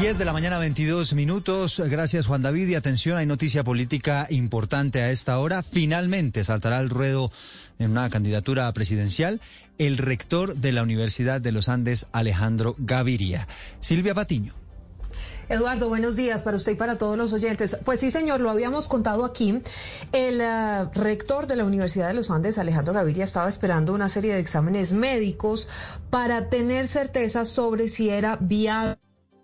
10 de la mañana, 22 minutos. Gracias, Juan David. Y atención, hay noticia política importante a esta hora. Finalmente saltará al ruedo en una candidatura presidencial el rector de la Universidad de los Andes, Alejandro Gaviria. Silvia Patiño. Eduardo, buenos días para usted y para todos los oyentes. Pues sí, señor, lo habíamos contado aquí. El uh, rector de la Universidad de los Andes, Alejandro Gaviria, estaba esperando una serie de exámenes médicos para tener certeza sobre si era viable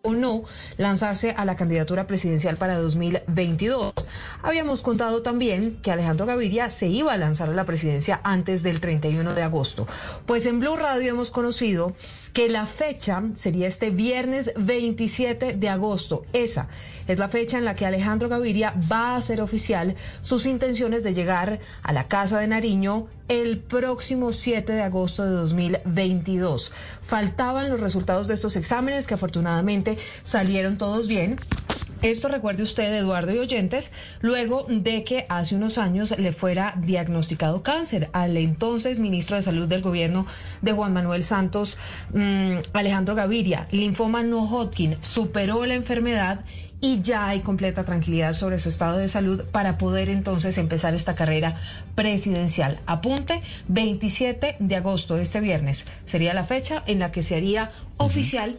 o no lanzarse a la candidatura presidencial para 2022. Habíamos contado también que Alejandro Gaviria se iba a lanzar a la presidencia antes del 31 de agosto. Pues en Blue Radio hemos conocido que la fecha sería este viernes 27 de agosto. Esa es la fecha en la que Alejandro Gaviria va a hacer oficial sus intenciones de llegar a la Casa de Nariño el próximo 7 de agosto de 2022. Faltaban los resultados de estos exámenes que afortunadamente salieron todos bien. Esto recuerde usted, Eduardo y oyentes, luego de que hace unos años le fuera diagnosticado cáncer al entonces ministro de Salud del gobierno de Juan Manuel Santos, mmm, Alejandro Gaviria. Linfoma no Hodgkin superó la enfermedad y ya hay completa tranquilidad sobre su estado de salud para poder entonces empezar esta carrera presidencial. Apunte, 27 de agosto, este viernes, sería la fecha en la que se haría oficial